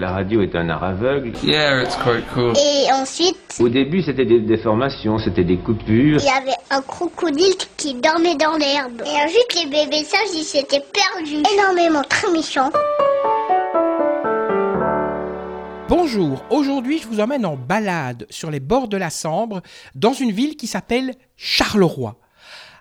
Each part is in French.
La radio est un art aveugle. Yeah, it's quite cool. Et ensuite, Au début, c'était des déformations, c'était des coupures. il y avait un crocodile qui dormait dans l'herbe. Et ensuite, les bébés sages, ils s'étaient perdus. Énormément, très méchants. Bonjour, aujourd'hui je vous emmène en balade sur les bords de la Sambre dans une ville qui s'appelle Charleroi.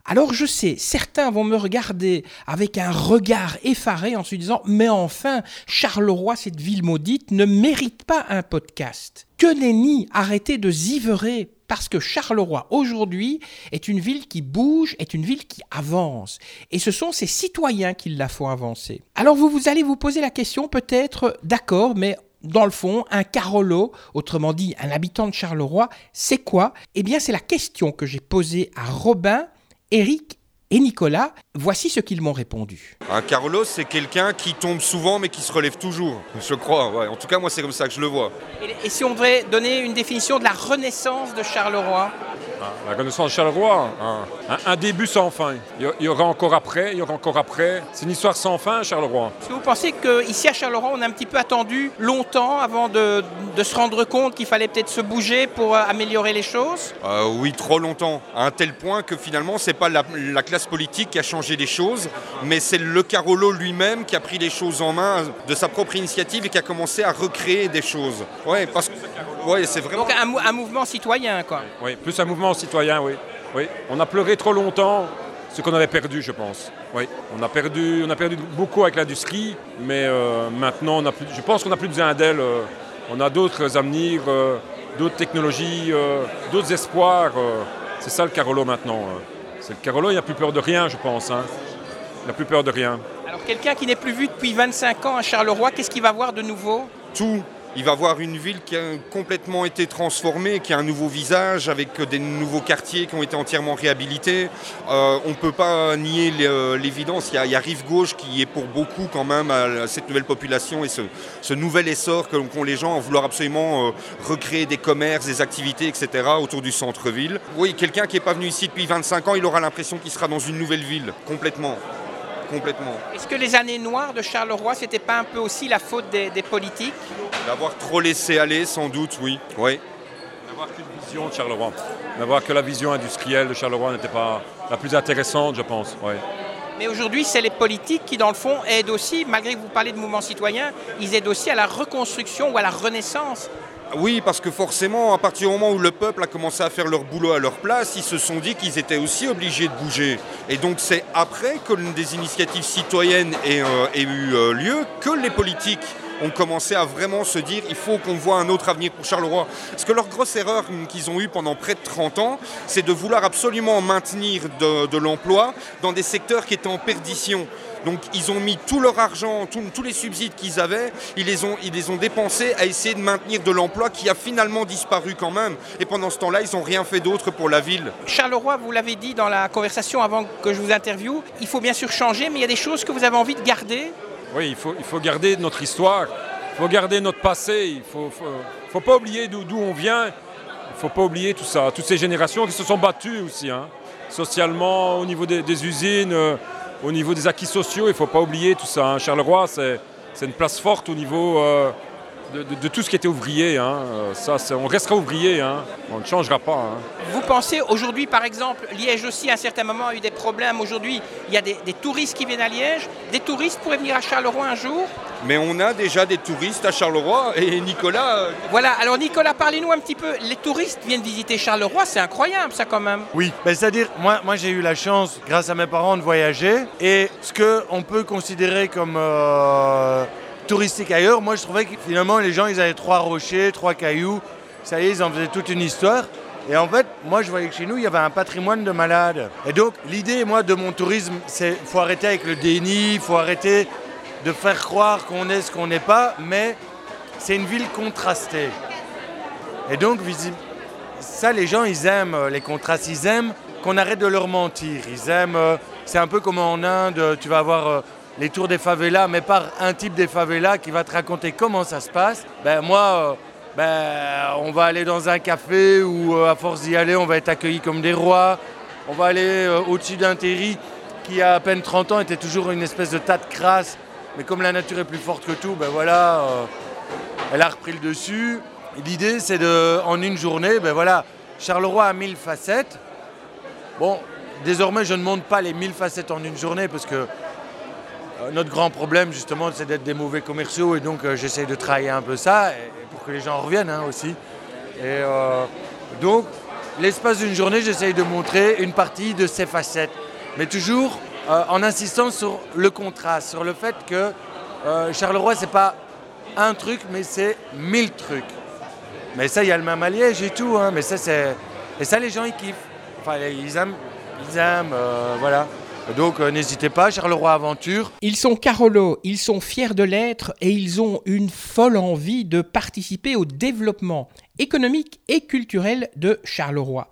Alors je sais, certains vont me regarder avec un regard effaré en se disant Mais enfin, Charleroi, cette ville maudite, ne mérite pas un podcast. Que nenni, arrêtez de ziverer parce que Charleroi aujourd'hui est une ville qui bouge, est une ville qui avance. Et ce sont ses citoyens qui la font avancer. Alors vous, vous allez vous poser la question peut-être, d'accord, mais dans le fond, un Carolo, autrement dit un habitant de Charleroi, c'est quoi? Eh bien, c'est la question que j'ai posée à Robin, Eric et Nicolas. Voici ce qu'ils m'ont répondu. Un Carlos, c'est quelqu'un qui tombe souvent mais qui se relève toujours, je crois. ouais. En tout cas, moi, c'est comme ça que je le vois. Et, et si on devait donner une définition de la renaissance de Charleroi? La connaissance de Charleroi, un, un- début sans fin. Il y, aura encore après, il y aura encore après. C'est une histoire sans fin, Charleroi. Est-ce que vous pensez qu'ici à Charleroi, on a un petit peu attendu longtemps avant de, de se rendre compte qu'il fallait peut-être se bouger pour euh, améliorer les choses? Euh, oui, trop longtemps. À un tel point que finalement, c'est pas la, la classe politique qui a changé les choses, mais c'est le Carolo lui-même qui a pris les choses en main de sa propre initiative et qui a commencé à recréer des choses. Ouais, parce que ouais, c'est vraiment. Donc un, mou- un mouvement citoyen, quoi. Oui, plus un mouvement citoyen, oui. oui. On a pleuré trop longtemps ce qu'on avait perdu, je pense. Oui, on a perdu, on a perdu beaucoup avec l'industrie, mais euh, maintenant, on a plus, je pense qu'on n'a plus besoin d'elle. euh, on a d'autres avenirs, euh, d'autres technologies, d'autres espoirs. c'est ça le Carolo maintenant. C'est le Carolo, il n'a plus peur de rien, je pense. hein. Il n'a plus peur de rien. Alors quelqu'un qui n'est plus vu depuis 25 ans à Charleroi, qu'est-ce qu'il va voir de nouveau? Tout. Il va voir une ville qui a complètement été transformée, qui a un nouveau visage, avec des nouveaux quartiers qui ont été entièrement réhabilités. Euh, on ne peut pas nier euh, l'évidence. Il y, a, Rive Gauche qui est pour beaucoup quand même à cette nouvelle population et ce, nouvel essor qu'ont les gens à vouloir absolument euh, recréer des commerces, des activités, etc. autour du centre-ville. Oui, quelqu'un qui n'est pas venu ici depuis 25 ans, il aura l'impression qu'il sera dans une nouvelle ville, complètement. Complètement. Est-ce que les années noires de Charleroi, c'était pas un peu aussi la faute des, des politiques? D'avoir trop laissé aller, sans doute, oui. oui. D'avoir qu'une vision de Charleroi. D'avoir que la vision industrielle de Charleroi n'était pas la plus intéressante, je pense. Mais aujourd'hui, c'est les politiques qui, dans le fond, aident aussi, malgré que vous parlez de mouvement citoyen, ils aident aussi à la reconstruction ou à la renaissance. Oui, parce que forcément, à partir du moment où le peuple a commencé à faire leur boulot à leur place, ils se sont dit qu'ils étaient aussi obligés de bouger. Et donc c'est après que des initiatives citoyennes aient, euh, eu euh, lieu que les politiques ont commencé à vraiment se dire il faut qu'on voit un autre avenir pour Charleroi. Parce que leur grosse erreur qu'ils ont eue pendant près de 30 ans, c'est de vouloir absolument maintenir de, de l'emploi dans des secteurs qui étaient en perdition. Donc ils ont mis tout leur argent, tout- tous les subsides qu'ils avaient, ils les, ont, ils les ont dépensés à essayer de maintenir de l'emploi qui a finalement disparu quand même. Et pendant ce temps-là, ils n'ont rien fait d'autre pour la ville. Charleroi, vous l'avez dit dans la conversation avant que je vous interviewe, il faut bien sûr changer, mais il y a des choses que vous avez envie de garder. Oui, il faut, il faut garder notre histoire, il faut garder notre passé, il ne faut, faut, faut pas oublier d'où on vient, il ne faut pas oublier tout ça, toutes ces générations qui se sont battues aussi, hein, socialement, au niveau des, des usines, euh, au niveau des acquis sociaux, il ne faut pas oublier tout ça. hein. Charleroi, c'est une place forte au niveau euh, de, de- de tout ce qui était ouvrier. hein. Euh, Ça, on restera ouvrier, hein. on ne changera pas. hein. Vous pensez aujourd'hui, par exemple, Liège aussi à un certain moment a eu des problèmes. Aujourd'hui, il y a des, des touristes qui viennent à Liège. Des touristes pourraient venir à Charleroi un jour. Mais on a déjà des touristes à Charleroi et Nicolas, euh, Voilà, alors Nicolas, parlez-nous un petit peu. Les touristes viennent visiter Charleroi, c'est incroyable ça quand même. Oui, ben, c'est-à-dire, moi, moi j'ai eu la chance, grâce à mes parents, de voyager. Et ce qu'on peut considérer comme euh, touristique ailleurs, moi je trouvais que finalement les gens ils avaient trois rochers, trois cailloux. Ça y est, ils en faisaient toute une histoire. Et en fait, moi je voyais que chez nous, il y avait un patrimoine de malades. Et donc, l'idée, moi, de mon tourisme, c'est faut arrêter avec le déni, il faut arrêter de faire croire qu'on est ce qu'on n'est pas, mais c'est une ville contrastée. Et donc, ça, les gens, ils aiment euh, les contrastes. Ils aiment qu'on arrête de leur mentir. Ils aiment. euh, c'est un peu comme en Inde, tu vas avoir euh, les tours des favelas, mais par un type des favelas qui va te raconter comment ça se passe. Ben moi, euh, ben, on va aller dans un café où, euh, à force d'y aller, on va être accueillis comme des rois. On va aller euh, au-dessus d'un terri qui, à peine 30 ans, était toujours une espèce de tas de crasse. Mais comme la nature est plus forte que tout, ben voilà. elle a repris le dessus. L'idée, c'est de, en une journée, ben voilà, Charleroi a mille facettes. Bon, désormais, je ne monte pas les mille facettes en une journée parce que notre grand problème, justement, c'est d'être des mauvais commerciaux et donc euh, j'essaye de travailler un peu ça et, pour que les gens reviennent hein, aussi. Et euh, donc, l'espace d'une journée, j'essaye de montrer une partie de ces facettes, mais toujours en insistant sur le contraste, sur le fait que Charleroi, c'est pas un truc, mais c'est mille trucs. Mais ça, il y a le même alliage et tout, hein, mais ça, c'est. Et ça, les gens, ils kiffent. Enfin, ils aiment, ils aiment, voilà. Donc euh, n'hésitez pas, Charleroi Aventure. Ils sont Carolo, ils sont fiers de l'être et ils ont une folle envie de participer au développement économique et culturel de Charleroi.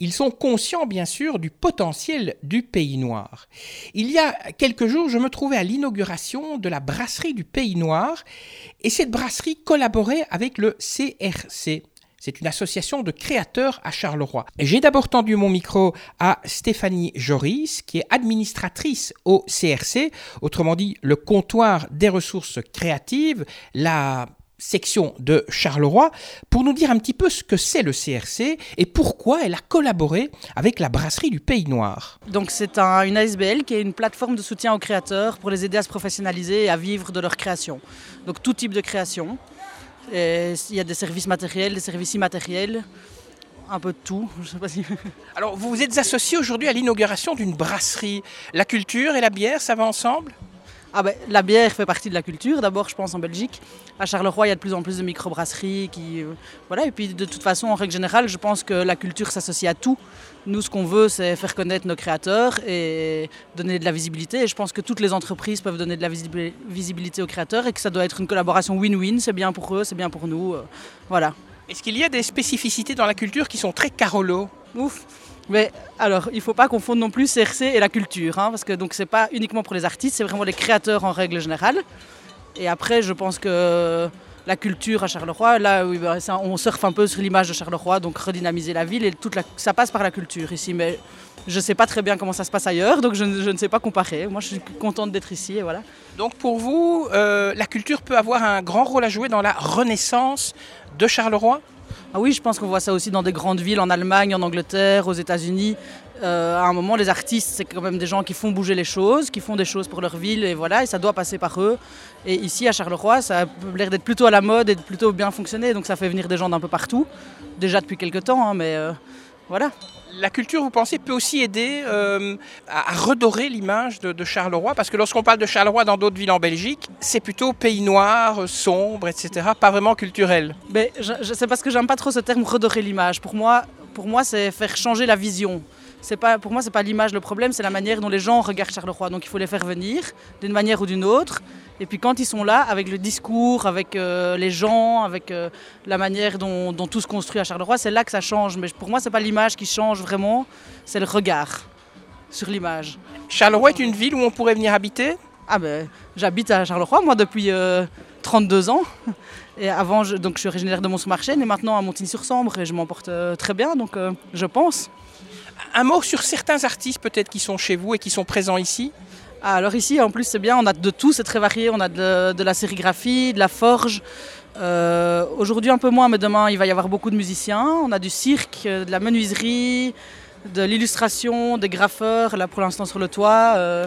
Ils sont conscients, bien sûr, du potentiel du Pays Noir. Il y a quelques jours, je me trouvais à l'inauguration de la brasserie du Pays Noir, et cette brasserie collaborait avec le CRC, c'est une association de créateurs à Charleroi. J'ai d'abord tendu mon micro à Stéphanie Joris, qui est administratrice au CRC, autrement dit le comptoir des ressources créatives, la section de Charleroi, pour nous dire un petit peu ce que c'est le CRC et pourquoi elle a collaboré avec la brasserie du Pays Noir. Donc c'est une ASBL qui est une plateforme de soutien aux créateurs pour les aider à se professionnaliser et à vivre de leur création. Donc tout type de création il y a des services matériels, des services immatériels, un peu de tout. Alors, vous vous êtes associé aujourd'hui à l'inauguration d'une brasserie. La culture et la bière, ça va ensemble? Ah ben, la bière fait partie de la culture, d'abord je pense en Belgique. À Charleroi, il y a de plus en plus de microbrasseries. Qui, euh, voilà. Et puis de toute façon, en règle générale, je pense que la culture s'associe à tout. Nous, ce qu'on veut, c'est faire connaître nos créateurs et donner de la visibilité. Et je pense que toutes les entreprises peuvent donner de la visibilité aux créateurs et que ça doit être une collaboration win-win. C'est bien pour eux, c'est bien pour nous. Euh, voilà. Est-ce qu'il y a des spécificités dans la culture qui sont très Carolo? Ouf mais alors, il ne faut pas confondre non plus CRC et la culture, hein, parce que donc c'est pas uniquement pour les artistes, c'est vraiment les créateurs en règle générale. Et après, je pense que la culture à Charleroi, là, bah, on surfe un peu sur l'image de Charleroi, donc redynamiser la ville et toute ça passe par la culture ici. Mais je ne sais pas très bien comment ça se passe ailleurs, donc je, ne sais pas comparer. Moi, je suis contente d'être ici et voilà. Donc pour vous, euh, la culture peut avoir un grand rôle à jouer dans la renaissance de Charleroi? Ah oui, je pense qu'on voit ça aussi dans des grandes villes, en Allemagne, en Angleterre, aux États-Unis. Euh, à un moment, les artistes, c'est quand même des gens qui font bouger les choses, qui font des choses pour leur ville, et voilà, et ça doit passer par eux. Et ici, à Charleroi, ça a l'air d'être plutôt à la mode et de plutôt bien fonctionner, donc ça fait venir des gens d'un peu partout, déjà depuis quelques temps, hein, mais euh, voilà la culture, vous pensez, peut aussi aider euh, à, redorer l'image de, Charleroi? Parce que lorsqu'on parle de Charleroi dans d'autres villes en Belgique, c'est plutôt pays noir, sombre, etc., pas vraiment culturel. Mais je, c'est parce que j'aime pas trop ce terme redorer l'image. Pour moi, pour moi c'est faire changer la vision. C'est pas, pour moi, c'est pas l'image le problème, c'est la manière dont les gens regardent Charleroi. Donc il faut les faire venir d'une manière ou d'une autre. Et puis quand ils sont là, avec le discours, avec euh, les gens, avec euh, la manière dont, tout se construit à Charleroi, c'est là que ça change. Mais pour moi, c'est pas l'image qui change vraiment, c'est le regard sur l'image. Charleroi est une ville où on pourrait venir habiter? Ah ben, j'habite à Charleroi, moi, depuis 32 euh, ans. Et avant, je, donc, je suis originaire de Mont-sur-Marchais, et maintenant à Montigny-sur-Sambre, et je m'en porte très bien, donc je pense. Un mot sur certains artistes peut-être qui sont chez vous et qui sont présents ici? Ah, Alors ici, en plus, c'est bien, on a de tout, c'est très varié. On a de, la sérigraphie, de la forge. Euh, aujourd'hui, un peu moins, mais demain, il va y avoir beaucoup de musiciens. On a du cirque, euh, de la menuiserie, de l'illustration, des graffeurs, là pour l'instant sur le toit. Euh,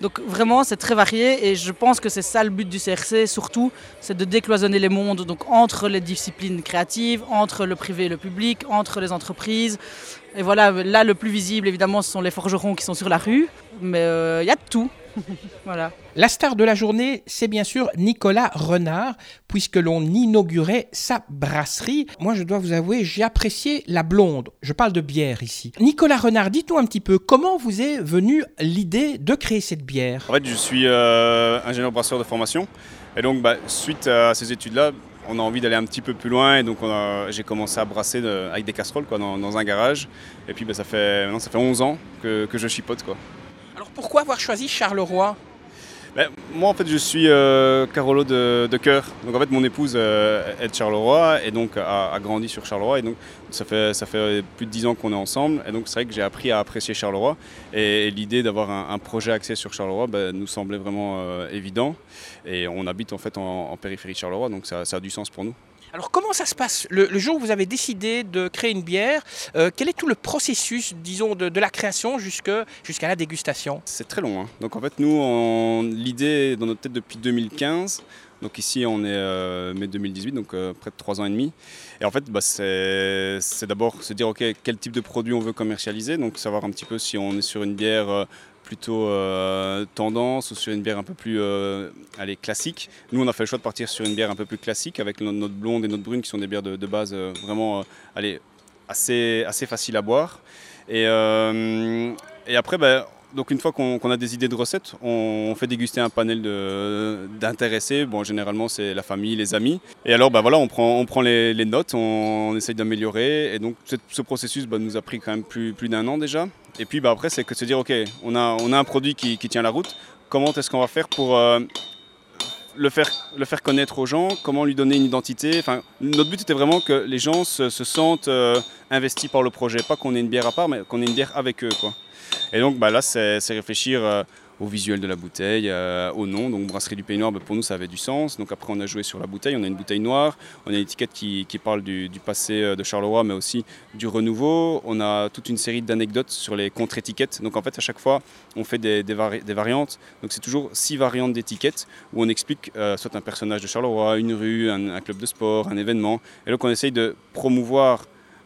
donc vraiment, c'est très varié et je pense que c'est ça le but du CRC, surtout, c'est de décloisonner les mondes, entre les disciplines créatives, entre le privé et le public, entre les entreprises. Et voilà, là, le plus visible, évidemment, ce sont les forgerons qui sont sur la rue, mais euh, il y a de tout. voilà. La star de la journée, c'est bien sûr Nicolas Renard, puisque l'on inaugurait sa brasserie. Moi, je dois vous avouer, j'ai apprécié la blonde. Je parle de bière ici. Nicolas Renard, dites-nous un petit peu, comment vous est venue l'idée de créer cette bière? En fait, je suis euh, ingénieur brasseur de formation. Et donc, bah, suite à ces études-là, on a envie d'aller un petit peu plus loin et donc j'ai commencé à brasser avec des casseroles quoi, dans, un garage. Et puis bah, ça, fait, maintenant, ça fait 11 ans que, je chipote. Quoi. Alors pourquoi avoir choisi Charleroi? Ben, moi, en fait, je suis euh, Carolo de, cœur. Donc, en fait, mon épouse euh, est de Charleroi et donc a, grandi sur Charleroi. Et donc, ça fait, ça fait plus de dix ans qu'on est ensemble. Et donc, c'est vrai que j'ai appris à apprécier Charleroi. Et, l'idée d'avoir un, projet axé sur Charleroi ben, nous semblait vraiment euh, évident. Et on habite en fait en, périphérie de Charleroi, donc ça a du sens pour nous. Alors comment ça se passe le, jour où vous avez décidé de créer une bière euh, Quel est tout le processus, disons, de, la création jusqu'à la dégustation? C'est très long. Hein. Donc en fait, nous, l'idée est dans notre tête depuis 2015. Donc ici, on est euh, mai 2018, donc euh, près de 3 ans et demi. Et en fait, bah, c'est d'abord se dire, OK, quel type de produit on veut commercialiser. Donc savoir un petit peu si on est sur une bière plutôt euh, tendance ou sur une bière un peu plus euh, classique. Nous, on a fait le choix de partir sur une bière un peu plus classique avec notre, blonde et notre brune qui sont des bières de, base euh, vraiment assez, faciles à boire. Et, et après, bah, donc une fois qu'on qu a des idées de recettes, on, fait déguster un panel d'intéressés. Bon, généralement, c'est la famille, les amis. Et alors, bah, voilà, on prend, les, notes, on, essaye d'améliorer. Et donc, ce processus bah, nous a pris quand même plus, d'un an déjà. Et puis bah, après, c'est que se dire, OK, on a, un produit qui, qui tient la route. Comment est-ce qu'on va faire pour euh, le, faire, le faire connaître aux gens Comment lui donner une identité enfin, Notre but était vraiment que les gens se, se sentent euh, investis par le projet. Pas qu'on ait une bière à part, mais qu'on ait une bière avec eux. Quoi. Et donc bah, là, c'est réfléchir euh, au visuel de la bouteille, euh, au nom. Donc Brasserie du Pays Noir, bah, pour nous, ça avait du sens. Donc après, on a joué sur la bouteille. On a une bouteille noire. On a une étiquette qui, parle du, passé de Charleroi, mais aussi du renouveau. On a toute une série d'anecdotes sur les contre-étiquettes. Donc en fait, à chaque fois, on fait des, des variantes. Donc c'est toujours six variantes d'étiquettes où on explique euh, soit un personnage de Charleroi, une rue, un, un club de sport, un événement. Et donc on essaye de promouvoir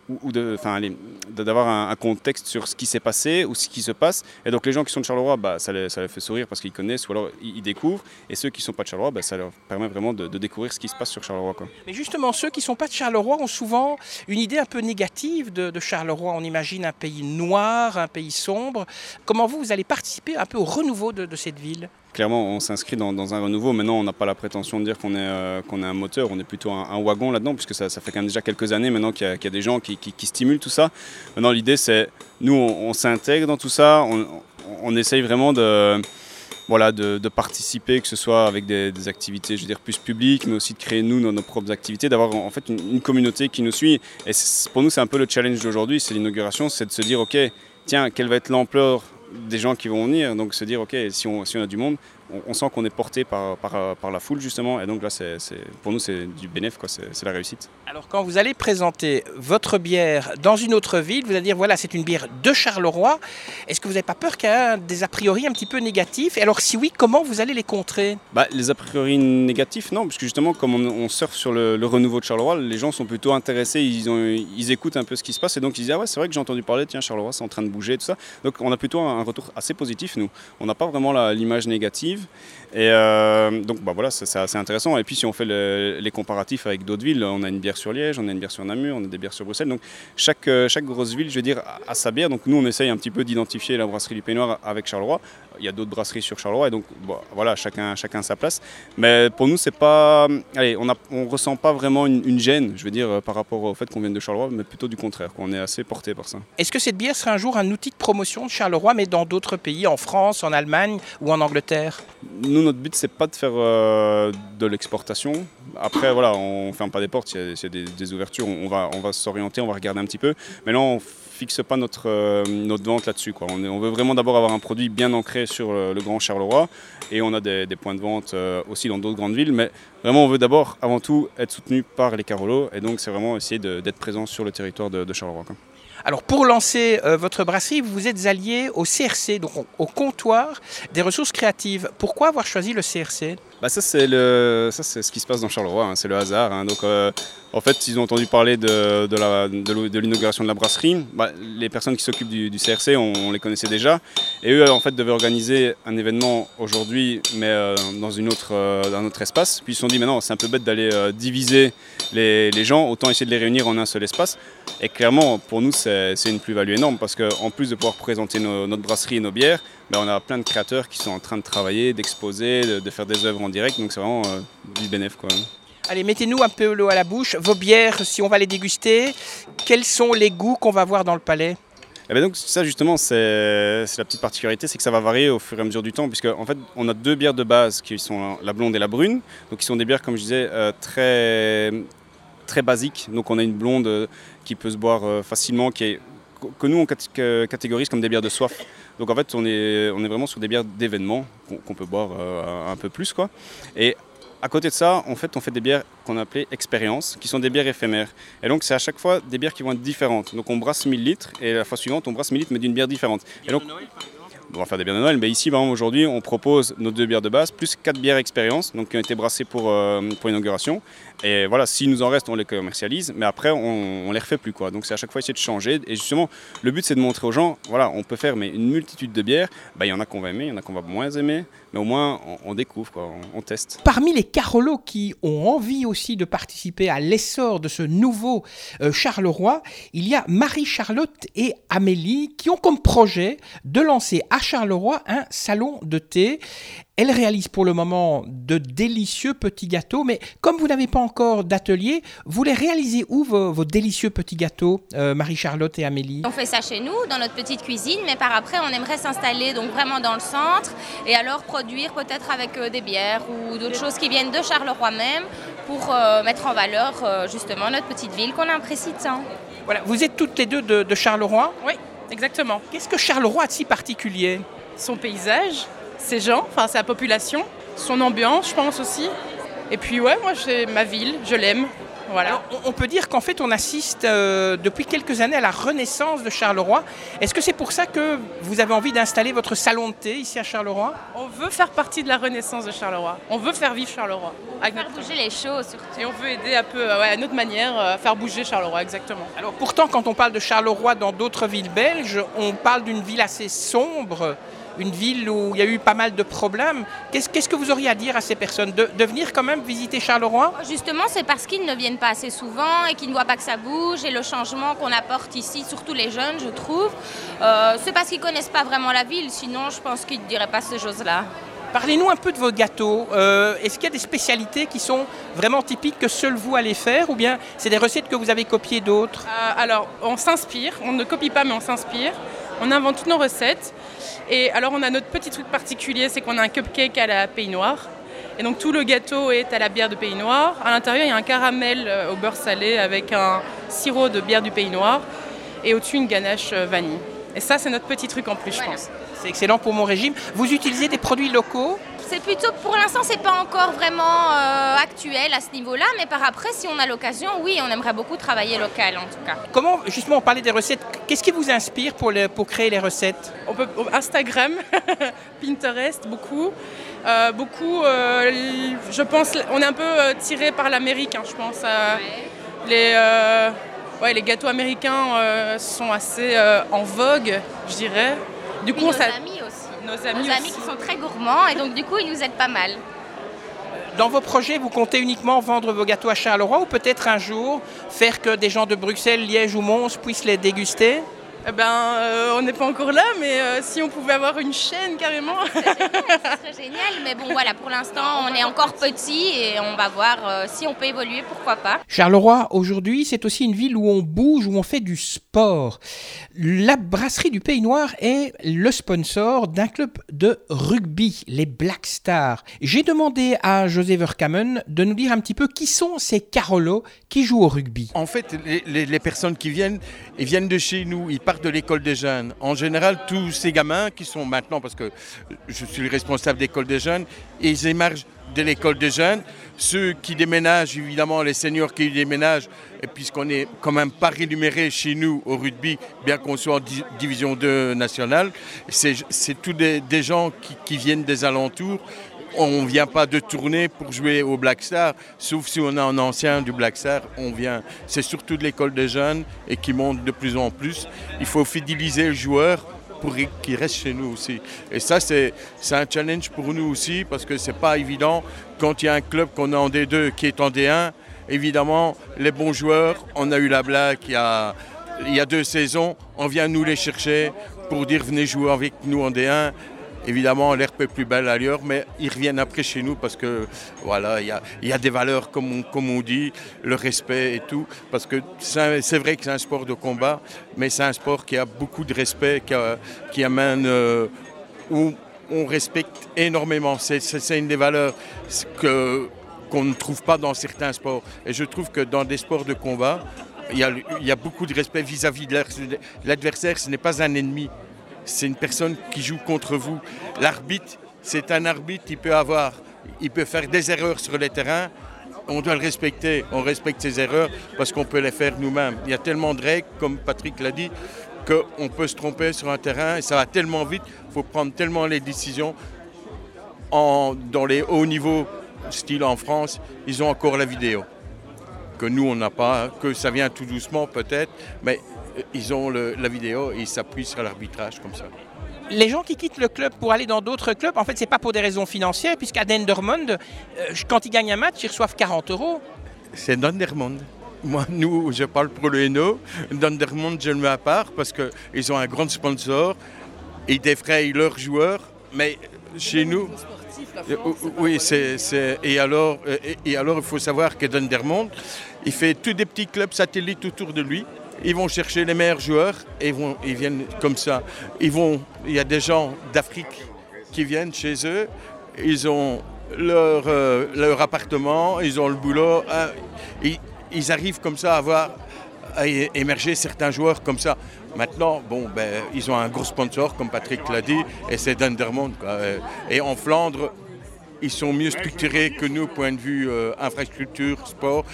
ou, d'avoir un, un, contexte sur ce qui s'est passé ou ce qui se passe. Et donc les gens qui sont de Charleroi, bah, ça, les, ça les fait sourire parce qu'ils connaissent ou alors ils, ils, découvrent. Et ceux qui ne sont pas de Charleroi, bah, ça leur permet vraiment de, découvrir ce qui se passe sur Charleroi. Quoi. Mais justement, ceux qui ne sont pas de Charleroi ont souvent une idée un peu négative de, de, Charleroi. On imagine un pays noir, un pays sombre. Comment vous, vous allez participer un peu au renouveau de cette ville? Clairement, on s'inscrit dans, un renouveau. Maintenant, on n'a pas la prétention de dire qu'on est, euh, est un moteur, on est plutôt un, wagon là-dedans, puisque ça, fait quand même déjà quelques années maintenant qu'il y, a des gens qui, stimulent tout ça. Maintenant, l'idée, c'est, nous, on, s'intègre dans tout ça, on, essaye vraiment de, voilà, de, participer, que ce soit avec des, activités, je veux dire, plus publiques, mais aussi de créer, nous, nos, nos propres activités, d'avoir en fait une, une, communauté qui nous suit. Et pour nous, c'est un peu le challenge d'aujourd'hui, c'est l'inauguration, c'est de se dire, OK, tiens, quelle va être l'ampleur des gens qui vont venir, donc se dire, OK, si on, si on a du monde, on, on sent qu'on est porté par, par, par, la foule justement et donc là c'est pour nous c'est du bénéfice c'est la réussite. Alors quand vous allez présenter votre bière dans une autre ville, vous allez dire voilà c'est une bière de Charleroi, est-ce que vous n'avez pas peur qu'il y ait des a priori un petit peu négatifs? Et alors si oui comment vous allez les contrer? Bah, Les a priori négatifs non parce que justement comme on, on surfe sur le, le, renouveau de Charleroi, les gens sont plutôt intéressés, ils, ont, ils écoutent un peu ce qui se passe et donc ils disent ah ouais c'est vrai que j'ai entendu parler tiens Charleroi c'est en train de bouger tout ça. Donc on a plutôt un retour assez positif nous, on n'a pas vraiment l'image négative et euh, donc bah voilà, c'est assez intéressant. Et puis si on fait le, les comparatifs avec d'autres villes, on a une bière sur Liège, on a une bière sur Namur, on a des bières sur Bruxelles. Donc chaque, euh, chaque grosse ville, je veux dire, a sa bière. Donc nous, on essaye un petit peu d'identifier la brasserie du Pays Noir avec Charleroi. Il y a d'autres brasseries sur Charleroi et donc bon, voilà, chacun, chacun sa place. Mais pour nous, c'est pas, allez, on, on ressent pas vraiment une, gêne, je veux dire, par rapport au fait qu'on vienne de Charleroi, mais plutôt du contraire. On est assez porté par ça. Est-ce que cette bière sera un jour un outil de promotion de Charleroi, mais dans d'autres pays, en France, en Allemagne ou en Angleterre? Nous, notre but, c'est pas de faire euh, de l'exportation. Après, voilà, on ferme pas des portes, il y a, des, ouvertures, on va, on va s'orienter, on va regarder un petit peu. Mais là, on fixe pas notre, euh, notre vente là-dessus. On, on, veut vraiment d'abord avoir un produit bien ancré sur le, Grand Charleroi et on a des, points de vente euh, aussi dans d'autres grandes villes. Mais vraiment, on veut d'abord, avant tout, être soutenu par les Carolos et donc c'est vraiment essayer d'être présent sur le territoire de, Charleroi. Quoi. Alors pour lancer euh, votre brasserie, vous vous êtes allié au CRC, donc au comptoir des ressources créatives. Pourquoi avoir choisi le CRC bah ça c'est le ça c'est ce qui se passe dans Charleroi, hein, c'est le hasard. Hein. Donc euh, en fait ils ont entendu parler de, de l'inauguration de la brasserie. Bah, les personnes qui s'occupent du, CRC on, les connaissait déjà et eux en fait devaient organiser un événement aujourd'hui mais euh, dans une autre euh, dans un autre espace. Puis ils se sont dit maintenant c'est un peu bête d'aller diviser les, les, gens, autant essayer de les réunir en un seul espace. Et clairement pour nous c'est une plus-value énorme parce qu'en plus de pouvoir présenter notre brasserie et nos bières, bah, on a plein de créateurs qui sont en train de travailler, d'exposer, de, de, faire des œuvres en direct. Donc c'est vraiment euh, du bénéf. Quoi. Allez, mettez-nous un peu l'eau à la bouche. Vos bières, si on va les déguster, quels sont les goûts qu'on va voir dans le palais? Et bien donc ça justement c'est la petite particularité, c'est que ça va varier au fur et à mesure du temps, puisque en fait on a deux bières de base qui sont la blonde et la brune, donc qui sont des bières comme je disais euh, très très basiques. Donc on a une blonde euh, qui peut se boire euh, facilement, qui est que nous on catégorise comme des bières de soif. Donc en fait on est, on est vraiment sur des bières d'événement qu'on peut boire un peu plus quoi. Et à côté de ça, en fait, on fait des bières qu'on a appelées expériences, qui sont des bières éphémères. Et donc, c'est à chaque fois des bières qui vont être différentes. Donc, on brasse 1000 litres et la fois suivante, on brasse 1000 litres, mais d'une bière différente. Et donc, on va faire des bières de Noël, mais ici, aujourd'hui, on propose nos deux bières de base, plus quatre bières expérience, donc qui ont été brassées pour, euh, pour l'inauguration. Et voilà, s'il nous en reste, on les commercialise, mais après, on, ne les refait plus. Quoi. Donc c'est à chaque fois essayer de changer. Et justement, le but, c'est de montrer aux gens, voilà, on peut faire mais une multitude de bières. Bah, il y en a qu'on va aimer, il y en a qu'on va moins aimer, mais au moins, on, découvre, quoi, on, teste. Parmi les Carolos qui ont envie aussi de participer à l'essor de ce nouveau euh, Charleroi, il y a Marie-Charlotte et Amélie qui ont comme projet de lancer à Charleroi un salon de thé. Elle réalise pour le moment de délicieux petits gâteaux, mais comme vous n'avez pas encore d'atelier, vous les réalisez où vos, délicieux petits gâteaux, euh, Marie-Charlotte et Amélie? On fait ça chez nous, dans notre petite cuisine, mais par après, on aimerait s'installer donc vraiment dans le centre et alors produire peut-être avec euh, des bières ou d'autres choses qui viennent de Charleroi même pour euh, mettre en valeur justement notre petite ville qu'on apprécie tant. Voilà, vous êtes toutes les deux de, de Charleroi? Oui, exactement. Qu'est-ce que Charleroi a de si particulier? Son paysage, ses gens, enfin sa population, son ambiance, je pense aussi. Et puis ouais, moi c'est ma ville, je l'aime. Voilà. on peut dire qu'en fait on assiste euh, depuis quelques années à la renaissance de Charleroi. Est-ce que c'est pour ça que vous avez envie d'installer votre salon de thé ici à Charleroi? On veut faire partie de la renaissance de Charleroi. On veut faire vivre Charleroi. Avec faire bouger les choses surtout. Et on veut aider un peu ouais, à notre manière à faire bouger Charleroi, exactement. Alors pourtant quand on parle de Charleroi dans d'autres villes belges, on parle d'une ville assez sombre une ville où il y a eu pas mal de problèmes. Qu'est-ce que vous auriez à dire à ces personnes de, venir quand même visiter Charleroi? Justement, c'est parce qu'ils ne viennent pas assez souvent et qu'ils ne voient pas que ça bouge et le changement qu'on apporte ici, surtout les jeunes, je trouve, euh, c'est parce qu'ils ne connaissent pas vraiment la ville. Sinon, je pense qu'ils ne diraient pas ces choses-là. Parlez-nous un peu de vos gâteaux. Euh, est-ce qu'il y a des spécialités qui sont vraiment typiques que seul vous allez faire ou bien c'est des recettes que vous avez copiées d'autres? Euh, Alors, on s'inspire, on ne copie pas mais on s'inspire. On invente toutes nos recettes. Et alors on a notre petit truc particulier, c'est qu'on a un cupcake à la pays noire. Et donc tout le gâteau est à la bière de pays noir. À l'intérieur, il y a un caramel euh, au beurre salé avec un sirop de bière du pays noir. Et au-dessus, une ganache euh, vanille. Et ça, c'est notre petit truc en plus, je pense. C'est excellent pour mon régime. Vous utilisez des produits locaux c'est plutôt, pour l'instant, c'est pas encore vraiment euh, actuel à ce niveau-là, mais par après, si on a l'occasion, oui, on aimerait beaucoup travailler local en tout cas. Comment, justement, on parlait des recettes, qu'est-ce qui vous inspire pour, pour créer les recettes? On peut, Instagram, Pinterest, beaucoup. Euh, beaucoup, euh, je pense, on est un peu tiré par l'Amérique, hein, je pense. Les, ouais, les gâteaux américains sont assez en vogue, je dirais. Du coup, ça nos amis, qui sont très gourmands et donc du coup ils nous aident pas mal. Dans vos projets, vous comptez uniquement vendre vos gâteaux à Charleroi ou peut-être un jour faire que des gens de Bruxelles, Liège ou Mons puissent les déguster? Eh ben, euh, on n'est pas encore là, mais euh, si on pouvait avoir une chaîne carrément. Ce serait génial, mais bon voilà, pour l'instant on est encore petit et on va voir euh, si on peut évoluer, pourquoi pas. Charleroi, aujourd'hui, c'est aussi une ville où on bouge, où on fait du sport. La brasserie du Pays Noir est le sponsor d'un club de rugby, les Black Stars. J'ai demandé à José Verkamen de nous dire un petit peu qui sont ces Carolos qui jouent au rugby. En fait, les, les personnes qui viennent, ils viennent de chez nous, ils de l'école des jeunes. En général, tous ces gamins qui sont maintenant, parce que je suis le responsable d'école des jeunes, ils émergent de l'école des jeunes. Ceux qui déménagent, évidemment, les seniors qui déménagent, puisqu'on n'est quand même pas rémunéré chez nous au rugby, bien qu'on soit en division 2 nationale, c'est tous des, gens qui, viennent des alentours on ne vient pas de tourner pour jouer au Black Star, sauf si on a un ancien du Black Star, on vient. C'est surtout de l'école des jeunes et qui monte de plus en plus. Il faut fidéliser le joueur pour qu'il reste chez nous aussi. Et ça, c'est un challenge pour nous aussi parce que c'est pas évident quand il y a un club qu'on a en D2 qui est en D1. Évidemment, les bons joueurs, on a eu la blague il a, il y a deux saisons, on vient nous les chercher pour dire venez jouer avec nous en D1 Évidemment, l'herbe est plus belle ailleurs, mais ils reviennent après chez nous parce que voilà, il y a, des valeurs, comme on, dit, le respect et tout. Parce que c'est vrai que c'est un sport de combat, mais c'est un sport qui a beaucoup de respect, qui, amène euh, où on respecte énormément. C'est- une des valeurs qu'on ne trouve pas dans certains sports. Et je trouve que dans des sports de combat, il y a, beaucoup de respect vis-à-vis de l'adver- l'adversaire. Ce n'est pas un ennemi, c'est une personne qui joue contre vous. L'arbitre, c'est un arbitre, il peut avoir, il peut faire des erreurs sur les terrains. On doit le respecter, on respecte ses erreurs parce qu'on peut les faire nous-mêmes. Il y a tellement de règles, comme Patrick l'a dit, qu'on peut se tromper sur un terrain et ça va tellement vite, il faut prendre tellement les décisions. Dans les hauts niveaux, style en France, ils ont encore la vidéo. Que nous, on n'a pas, que ça vient tout doucement peut-être, mais ils ont le- la vidéo et ils s'appuient sur l'arbitrage comme ça. Les gens qui quittent le club pour aller dans d'autres clubs, en fait, c'est pas pour des raisons financières, puisqu'à Dendermonde, euh, quand ils gagnent un match, ils reçoivent 40 euros. C'est Dendermonde. Moi, nous, je parle pour le Hainaut. Dendermonde, je le mets à part parce qu'ils ont un grand sponsor. Ils défrayent leurs joueurs. Mais chez nous. Euh, Oui, c'est. Et, alors, euh, et, et alors, il faut savoir que Dendermonde, il fait tous des petits clubs satellites autour de lui. Ils vont chercher les meilleurs joueurs et vont, ils viennent comme ça. Il y a des gens d'Afrique qui viennent chez eux. Ils ont leur, euh, leur appartement, ils ont le boulot. hein, ils, arrivent comme ça à voir à émerger certains joueurs comme ça. Maintenant, bon, ben, ils ont un gros sponsor, comme Patrick l'a dit, et c'est. Euh, Et en Flandre, ils sont mieux structurés que nous, point de vue euh, infrastructure, sport.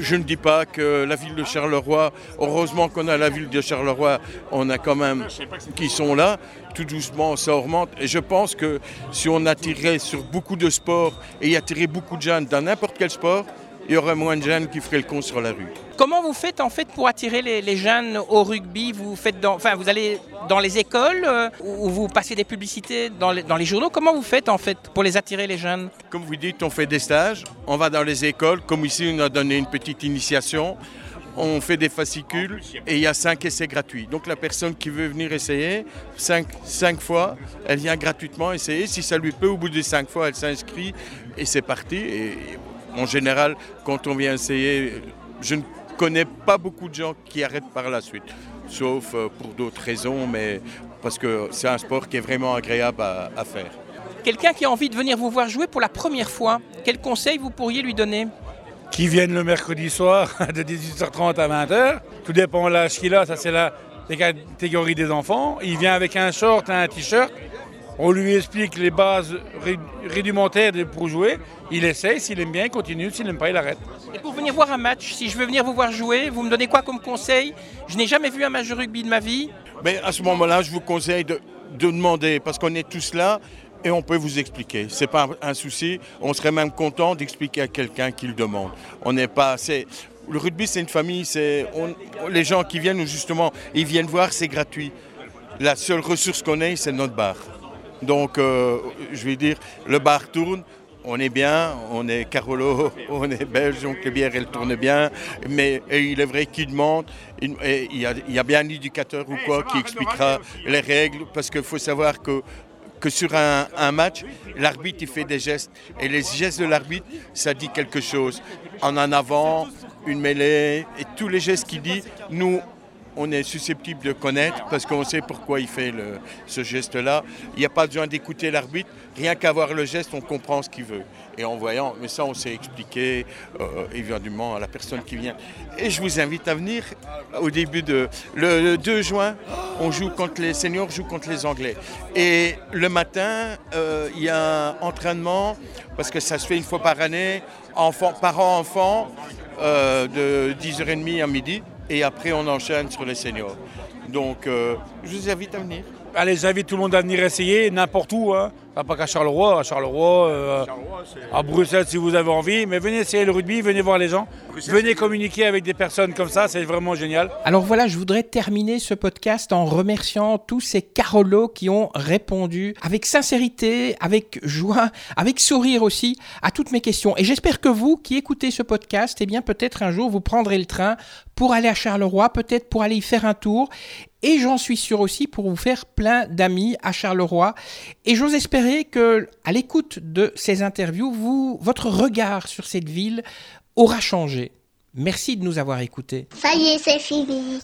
Je ne dis pas que la ville de Charleroi, heureusement qu'on a la ville de Charleroi, on a quand même qui sont là, tout doucement ça augmente. Et je pense que si on attirait sur beaucoup de sports et y attirait beaucoup de jeunes dans n'importe quel sport, il y aurait moins de jeunes qui feraient le con sur la rue. Comment vous faites en fait pour attirer les, les jeunes au rugby? Vous faites dans, enfin, vous allez dans les écoles euh, ou vous passez des publicités dans les, dans les journaux? Comment vous faites en fait pour les attirer les jeunes? Comme vous dites, on fait des stages, on va dans les écoles, comme ici on a donné une petite initiation, on fait des fascicules et il y a cinq essais gratuits. Donc la personne qui veut venir essayer, cinq, cinq fois, elle vient gratuitement essayer. Si ça lui peut, au bout des cinq fois, elle s'inscrit et c'est parti. Et en général, quand on vient essayer, je ne connais pas beaucoup de gens qui arrêtent par la suite, sauf euh, pour d'autres raisons, mais parce que c'est un sport qui est vraiment agréable à- à faire. Quelqu'un qui a envie de venir vous voir jouer pour la première fois, quel conseil vous pourriez lui donner? Qui viennent le mercredi soir de 18h30 à 20h. Tout dépend de l'âge qu'il a, ça c'est la catégorie des enfants. Il vient avec un short et un t-shirt. On lui explique les bases rudimentaires pour jouer. Il essaye, s'il aime bien, il continue, s'il n'aime pas, il arrête. Et pour venir voir un match, si je veux venir vous voir jouer, vous me donnez quoi comme conseil? Je n'ai jamais vu un match de rugby de ma vie. Mais à ce moment-là, je vous conseille de, de demander, parce qu'on est tous là et on peut vous expliquer. Ce n'est pas un souci. On serait même content d'expliquer à quelqu'un qui le demande. On n'est pas assez. Le rugby, c'est une famille. C'est on- les gens qui viennent, justement, ils viennent voir, c'est gratuit. La seule ressource qu'on ait, c'est notre bar. Donc, euh, je vais dire, le bar tourne. On est bien, on est Carolo, on est belge, donc les bières elles tournent bien. Mais il est vrai qu'il demande, il y, a, il y a bien un éducateur ou quoi qui expliquera les règles, parce qu'il faut savoir que, que sur un, un match, l'arbitre il fait des gestes. Et les gestes de l'arbitre, ça dit quelque chose. En en avant, une mêlée, et tous les gestes qu'il dit, nous, on est susceptible de connaître parce qu'on sait pourquoi il fait ce geste-là. Il n'y a pas besoin d'écouter l'arbitre, rien qu'à voir le geste, on comprend ce qu'il veut. Et en voyant, mais ça on sait expliquer euh, évidemment à la personne qui vient. Et je vous invite à venir au début de... Le, le 2 juin, on joue contre les seniors, jouent contre les Anglais. Et le matin, euh, il y a un entraînement, parce que ça se fait une fois par année, enfant, parents-enfants, euh, de 10h30 à midi et après on enchaîne sur les seniors. Donc euh, je vous invite à venir. Allez, j'invite tout le monde à venir essayer, n'importe où. hein. pas qu'à Charleroi, à Charleroi, euh, à Bruxelles si vous avez envie. Mais venez essayer le rugby, venez voir les gens. Venez communiquer avec des personnes comme ça, c'est vraiment génial. Alors voilà, je voudrais terminer ce podcast en remerciant tous ces Carolos qui ont répondu avec sincérité, avec joie, avec sourire aussi à toutes mes questions. Et j'espère que vous qui écoutez ce podcast, eh bien peut-être un jour vous prendrez le train pour aller à Charleroi, peut-être pour aller y faire un tour et j'en suis sûr aussi pour vous faire plein d'amis à Charleroi. Et j'ose espérer que, à l'écoute de ces interviews, vous, votre regard sur cette ville aura changé. Merci de nous avoir écoutés. Ça y est, c'est fini.